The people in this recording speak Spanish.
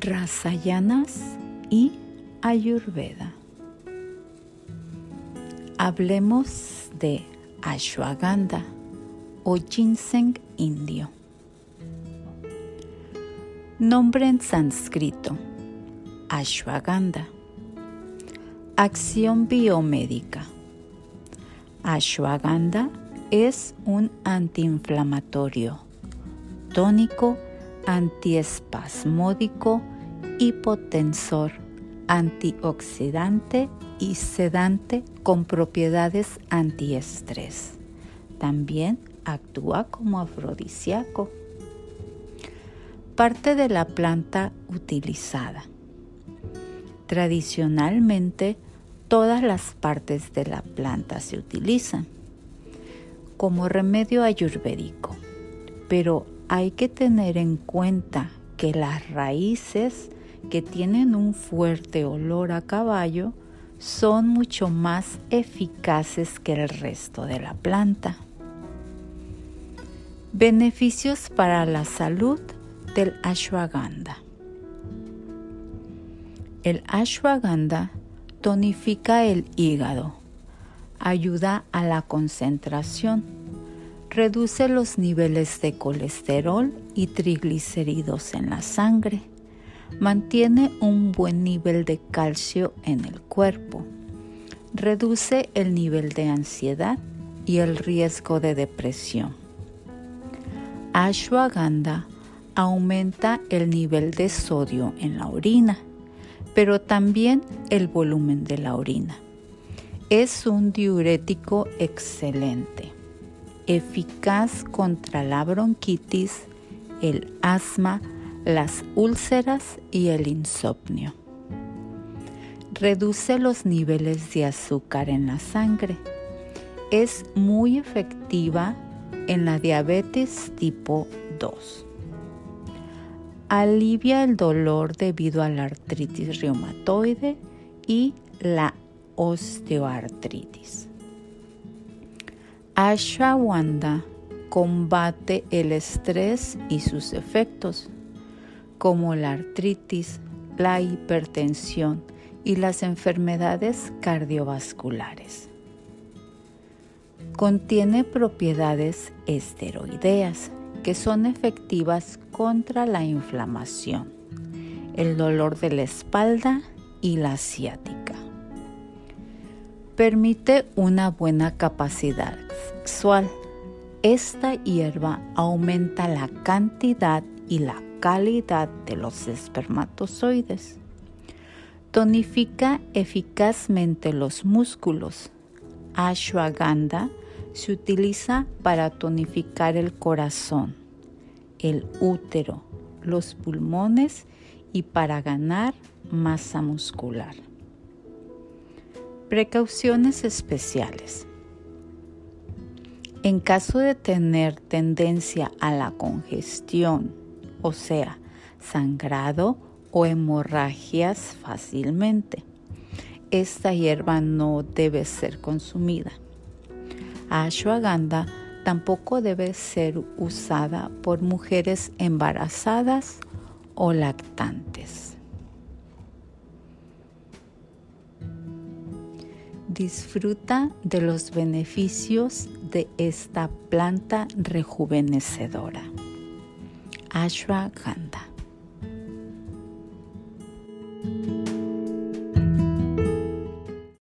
Rasayanas y Ayurveda. Hablemos de ashwagandha o ginseng indio. Nombre en sánscrito: ashwagandha. Acción biomédica. Ashwagandha es un antiinflamatorio, tónico, antiespasmódico, hipotensor, antioxidante y sedante con propiedades antiestrés. También actúa como afrodisíaco. Parte de la planta utilizada. Tradicionalmente, todas las partes de la planta se utilizan como remedio ayurvédico, pero hay que tener en cuenta que las raíces que tienen un fuerte olor a caballo son mucho más eficaces que el resto de la planta. Beneficios para la salud del ashwagandha. El ashwagandha tonifica el hígado, ayuda a la concentración, reduce los niveles de colesterol y triglicéridos en la sangre, mantiene un buen nivel de calcio en el cuerpo, reduce el nivel de ansiedad y el riesgo de depresión. Ashwagandha aumenta el nivel de sodio en la orina, pero también el volumen de la orina. Es un diurético excelente eficaz contra la bronquitis, el asma, las úlceras y el insomnio. Reduce los niveles de azúcar en la sangre. Es muy efectiva en la diabetes tipo 2. Alivia el dolor debido a la artritis reumatoide y la osteoartritis. Ashwagandha combate el estrés y sus efectos, como la artritis, la hipertensión y las enfermedades cardiovasculares. Contiene propiedades esteroideas que son efectivas contra la inflamación, el dolor de la espalda y la ciática. Permite una buena capacidad sexual. Esta hierba aumenta la cantidad y la calidad de los espermatozoides. Tonifica eficazmente los músculos. Ashwagandha se utiliza para tonificar el corazón, el útero, los pulmones y para ganar masa muscular. Precauciones especiales. En caso de tener tendencia a la congestión, o sea, sangrado o hemorragias fácilmente, esta hierba no debe ser consumida. Ashwagandha tampoco debe ser usada por mujeres embarazadas o lactantes. Disfruta de los beneficios de esta planta rejuvenecedora. Ashwagandha.